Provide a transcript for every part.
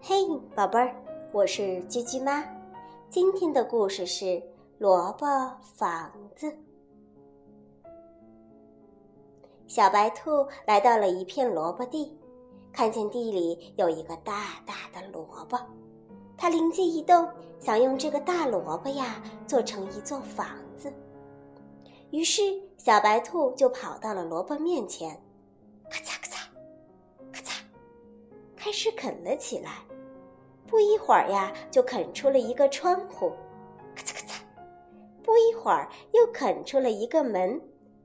嘿，宝贝儿，我是叽叽妈。今天的故事是萝卜房子。小白兔来到了一片萝卜地，看见地里有一个大大的萝卜，它灵机一动，想用这个大萝卜呀做成一座房子。于是，小白兔就跑到了萝卜面前，咔嚓咔嚓，咔嚓，开始啃了起来。不一会儿呀，就啃出了一个窗户，咔嚓咔嚓；不一会儿又啃出了一个门，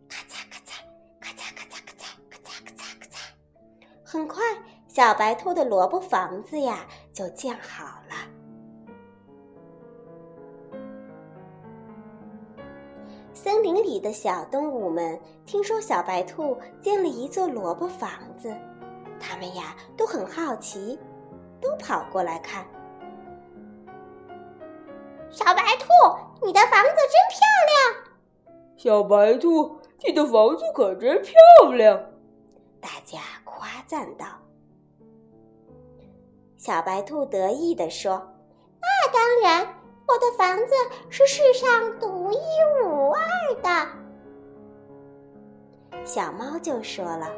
咔嚓咔嚓，咔嚓咔嚓咔嚓，咔嚓咔嚓咔嚓。很快，小白兔的萝卜房子呀就建好了。森林里的小动物们听说小白兔建了一座萝卜房子，它们呀都很好奇。都跑过来看，小白兔，你的房子真漂亮！小白兔，你的房子可真漂亮！大家夸赞道。小白兔得意地说：“那当然，我的房子是世上独一无二的。”小猫就说了：“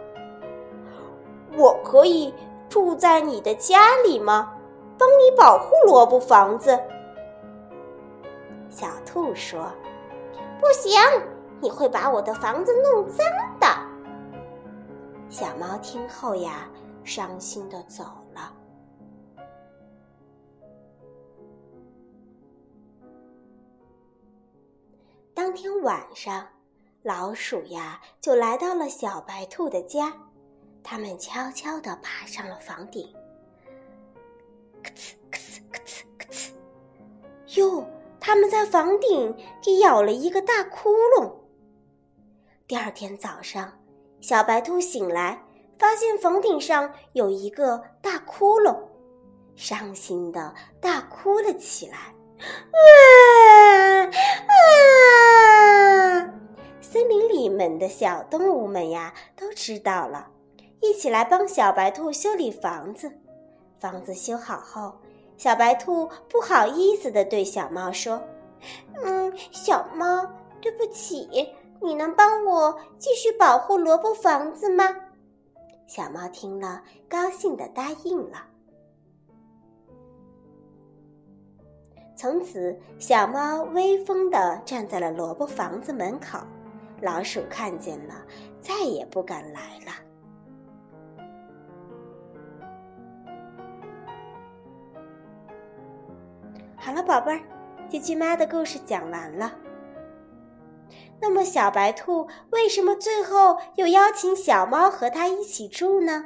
我可以。”住在你的家里吗？帮你保护萝卜房子。小兔说：“不行，你会把我的房子弄脏的。”小猫听后呀，伤心的走了。当天晚上，老鼠呀就来到了小白兔的家。他们悄悄地爬上了房顶，咯吱咯吱咯吱咯吱。哟，他们在房顶给咬了一个大窟窿。第二天早上，小白兔醒来，发现房顶上有一个大窟窿，伤心的大哭了起来。啊啊！森林里面的小动物们呀，都知道了。一起来帮小白兔修理房子。房子修好后，小白兔不好意思的对小猫说：“嗯，小猫，对不起，你能帮我继续保护萝卜房子吗？”小猫听了，高兴的答应了。从此，小猫威风的站在了萝卜房子门口，老鼠看见了，再也不敢来了。好了，宝贝儿，机器妈的故事讲完了。那么，小白兔为什么最后又邀请小猫和它一起住呢？